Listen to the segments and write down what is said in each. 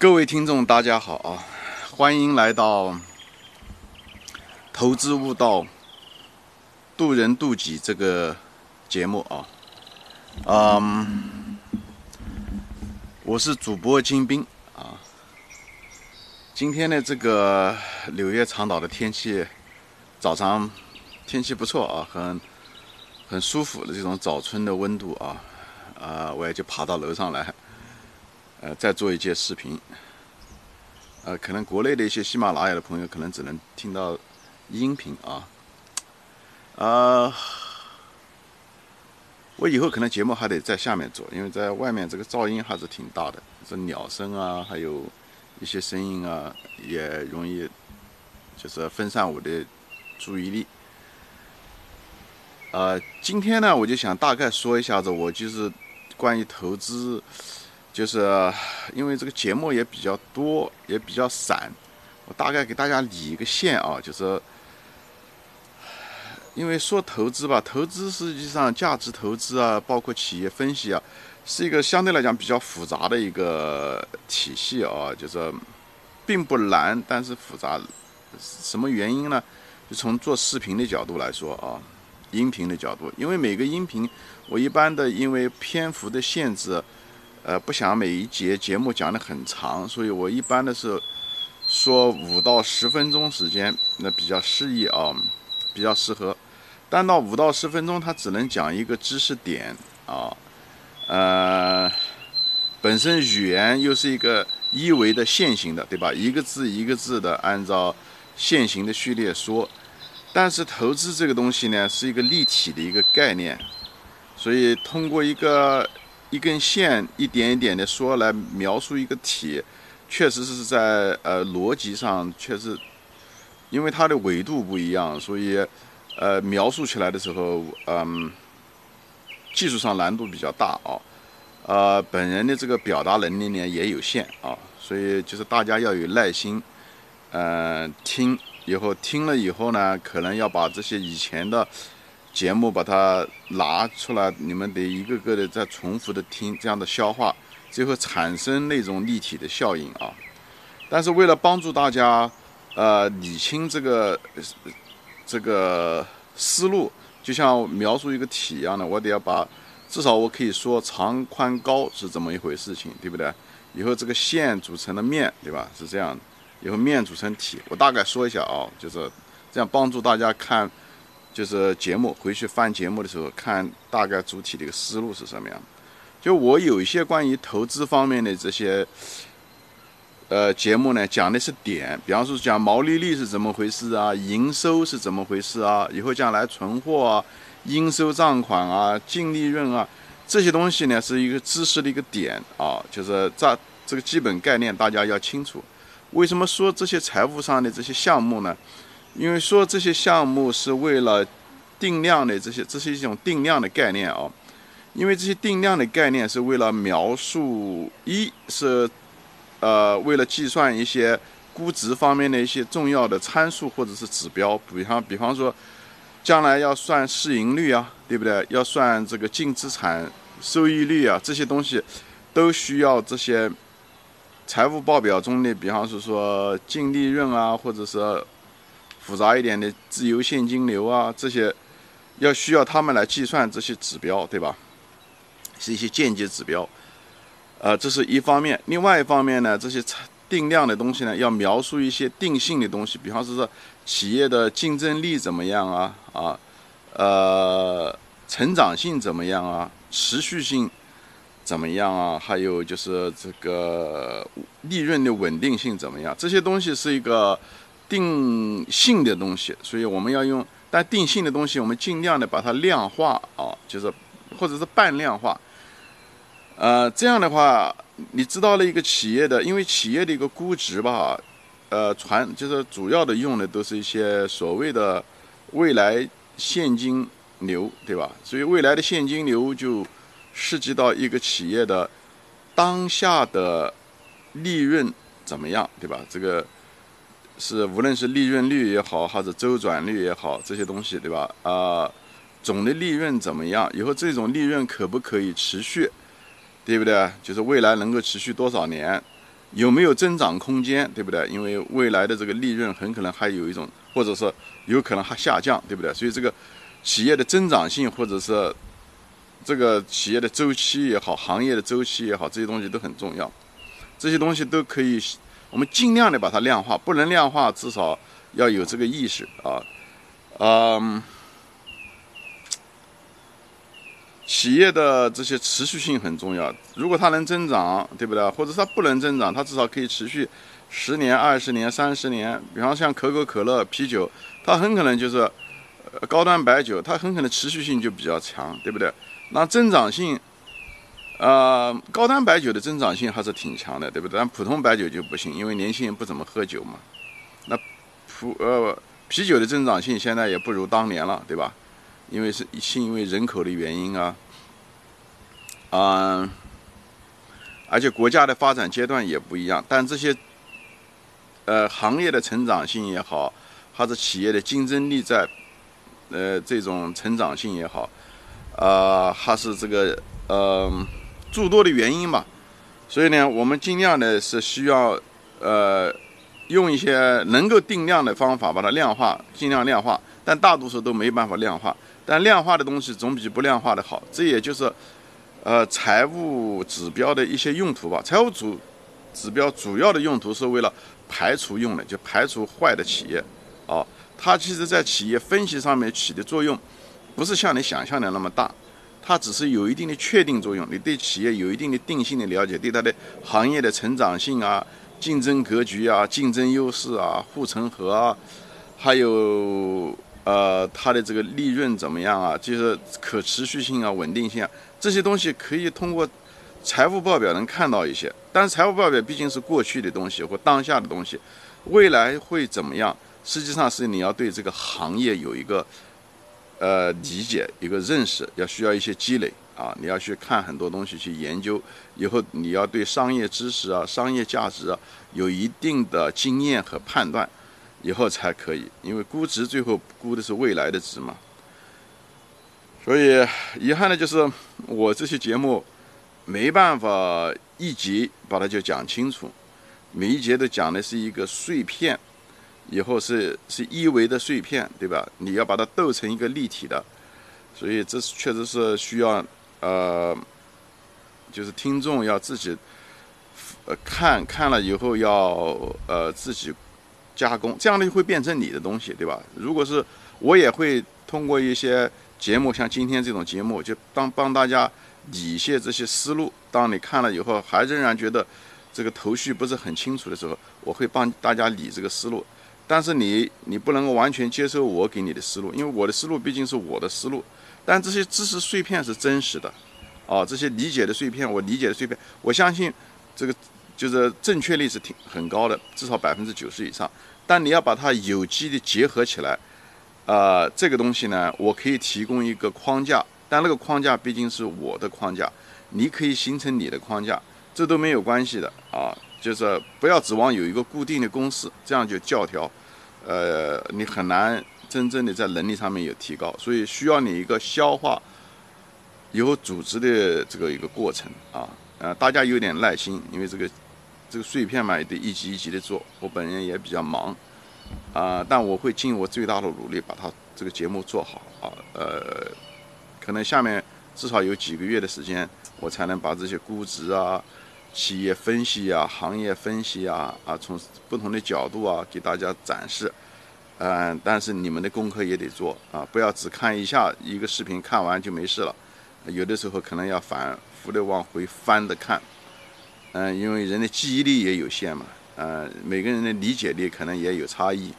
各位听众，大家好啊！欢迎来到《投资悟道，渡人渡己》这个节目啊。嗯，我是主播金兵啊。今天的这个柳叶长岛的天气，早上天气不错啊，很很舒服的这种早春的温度啊。啊，我也就爬到楼上来。呃，再做一节视频。呃，可能国内的一些喜马拉雅的朋友可能只能听到音频啊。啊，我以后可能节目还得在下面做，因为在外面这个噪音还是挺大的，这鸟声啊，还有一些声音啊，也容易就是分散我的注意力。呃，今天呢，我就想大概说一下子，我就是关于投资。就是因为这个节目也比较多，也比较散，我大概给大家理一个线啊，就是因为说投资吧，投资实际上价值投资啊，包括企业分析啊，是一个相对来讲比较复杂的一个体系啊，就是并不难，但是复杂。什么原因呢？就从做视频的角度来说啊，音频的角度，因为每个音频我一般的因为篇幅的限制。呃，不想每一节节目讲的很长，所以我一般的是说五到十分钟时间，那比较适宜啊，比较适合。但到五到十分钟，它只能讲一个知识点啊，呃，本身语言又是一个一维的线性的，对吧？一个字一个字的按照线形的序列说。但是投资这个东西呢，是一个立体的一个概念，所以通过一个。一根线一点一点的说来描述一个体，确实是在呃逻辑上确实，因为它的纬度不一样，所以呃描述起来的时候，嗯，技术上难度比较大啊，呃本人的这个表达能力呢也有限啊，所以就是大家要有耐心，嗯听以后听了以后呢，可能要把这些以前的。节目把它拿出来，你们得一个个的再重复的听，这样的消化，最后产生那种立体的效应啊。但是为了帮助大家，呃，理清这个这个思路，就像描述一个体一样的，我得要把至少我可以说长宽高是怎么一回事情，对不对？以后这个线组成的面对吧？是这样，以后面组成体，我大概说一下啊，就是这样帮助大家看。就是节目回去翻节目的时候，看大概主体的一个思路是什么样。就我有一些关于投资方面的这些，呃，节目呢，讲的是点，比方说讲毛利率是怎么回事啊，营收是怎么回事啊，以后将来存货啊，应收账款啊，净利润啊，这些东西呢，是一个知识的一个点啊，就是在这个基本概念大家要清楚。为什么说这些财务上的这些项目呢？因为说这些项目是为了定量的这些，这是一种定量的概念啊。因为这些定量的概念是为了描述，一是呃为了计算一些估值方面的一些重要的参数或者是指标，比方比方说将来要算市盈率啊，对不对？要算这个净资产收益率啊，这些东西都需要这些财务报表中的，比方是说净利润啊，或者是。复杂一点的自由现金流啊，这些要需要他们来计算这些指标，对吧？是一些间接指标，呃，这是一方面。另外一方面呢，这些定量的东西呢，要描述一些定性的东西，比方说说企业的竞争力怎么样啊，啊，呃，成长性怎么样啊，持续性怎么样啊，还有就是这个利润的稳定性怎么样？这些东西是一个。定性的东西，所以我们要用，但定性的东西，我们尽量的把它量化啊，就是或者是半量化。呃，这样的话，你知道了一个企业的，因为企业的一个估值吧，呃，传就是主要的用的都是一些所谓的未来现金流，对吧？所以未来的现金流就涉及到一个企业的当下的利润怎么样，对吧？这个。是无论是利润率也好，还是周转率也好，这些东西，对吧？啊，总的利润怎么样？以后这种利润可不可以持续，对不对？就是未来能够持续多少年？有没有增长空间，对不对？因为未来的这个利润很可能还有一种，或者说有可能还下降，对不对？所以这个企业的增长性，或者是这个企业的周期也好，行业的周期也好，这些东西都很重要。这些东西都可以，我们尽量的把它量化，不能量化，至少要有这个意识啊，嗯。企业的这些持续性很重要。如果它能增长，对不对？或者它不能增长，它至少可以持续十年、二十年、三十年。比方像可口可乐、啤酒，它很可能就是高端白酒，它很可能持续性就比较强，对不对？那增长性，呃，高端白酒的增长性还是挺强的，对不对？但普通白酒就不行，因为年轻人不怎么喝酒嘛。那普呃啤酒的增长性现在也不如当年了，对吧？因为是是因为人口的原因啊，嗯，而且国家的发展阶段也不一样，但这些，呃，行业的成长性也好，还是企业的竞争力在，呃，这种成长性也好，啊，还是这个呃诸多的原因吧，所以呢，我们尽量的是需要呃用一些能够定量的方法把它量化，尽量量化，但大多数都没办法量化。但量化的东西总比不量化的好，这也就是，呃，财务指标的一些用途吧。财务主指标主要的用途是为了排除用的，就排除坏的企业，啊，它其实在企业分析上面起的作用，不是像你想象的那么大，它只是有一定的确定作用。你对企业有一定的定性的了解，对它的行业的成长性啊、竞争格局啊、竞争优势啊、护城河啊，还有。呃，它的这个利润怎么样啊？就是可持续性啊、稳定性啊，这些东西可以通过财务报表能看到一些。但是财务报表毕竟是过去的东西或当下的东西，未来会怎么样？实际上是你要对这个行业有一个呃理解、一个认识，要需要一些积累啊。你要去看很多东西去研究，以后你要对商业知识啊、商业价值啊有一定的经验和判断。以后才可以，因为估值最后估的是未来的值嘛。所以遗憾的就是我这些节目没办法一集把它就讲清楚，每一节都讲的是一个碎片，以后是是一维的碎片，对吧？你要把它斗成一个立体的，所以这是确实是需要呃，就是听众要自己呃看看了以后要呃自己。加工这样的就会变成你的东西，对吧？如果是我也会通过一些节目，像今天这种节目，就当帮大家理一些这些思路。当你看了以后还仍然觉得这个头绪不是很清楚的时候，我会帮大家理这个思路。但是你你不能够完全接受我给你的思路，因为我的思路毕竟是我的思路。但这些知识碎片是真实的，啊，这些理解的碎片，我理解的碎片，我相信这个就是正确率是挺很高的，至少百分之九十以上。但你要把它有机的结合起来，呃，这个东西呢，我可以提供一个框架，但那个框架毕竟是我的框架，你可以形成你的框架，这都没有关系的啊，就是不要指望有一个固定的公式，这样就教条，呃，你很难真正的在能力上面有提高，所以需要你一个消化有组织的这个一个过程啊，呃，大家有点耐心，因为这个。这个碎片嘛，也得一级一级的做。我本人也比较忙，啊，但我会尽我最大的努力把它这个节目做好啊。呃，可能下面至少有几个月的时间，我才能把这些估值啊、企业分析啊、行业分析啊啊，从不同的角度啊给大家展示。嗯，但是你们的功课也得做啊，不要只看一下一个视频，看完就没事了。有的时候可能要反复的往回翻着看。嗯，因为人的记忆力也有限嘛，呃，每个人的理解力可能也有差异，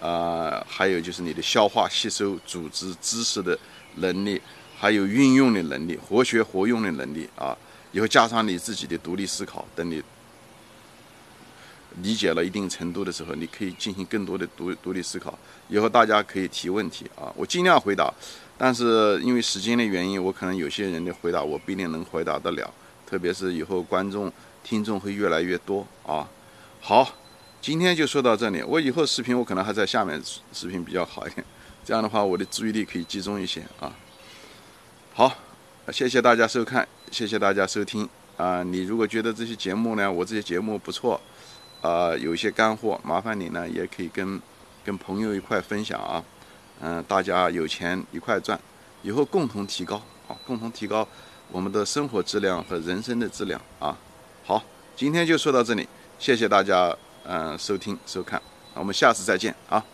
啊，还有就是你的消化吸收、组织知识的能力，还有运用的能力、活学活用的能力啊，以后加上你自己的独立思考，等你理解了一定程度的时候，你可以进行更多的独独立思考。以后大家可以提问题啊，我尽量回答，但是因为时间的原因，我可能有些人的回答我不一定能回答得了。特别是以后观众、听众会越来越多啊！好，今天就说到这里。我以后视频我可能还在下面视频比较好一点，这样的话我的注意力可以集中一些啊。好，谢谢大家收看，谢谢大家收听啊，你如果觉得这些节目呢，我这些节目不错，啊，有一些干货，麻烦你呢也可以跟跟朋友一块分享啊，嗯，大家有钱一块赚，以后共同提高啊，共同提高我们的生活质量和人生的质量啊。好，今天就说到这里，谢谢大家嗯收听收看，我们下次再见啊。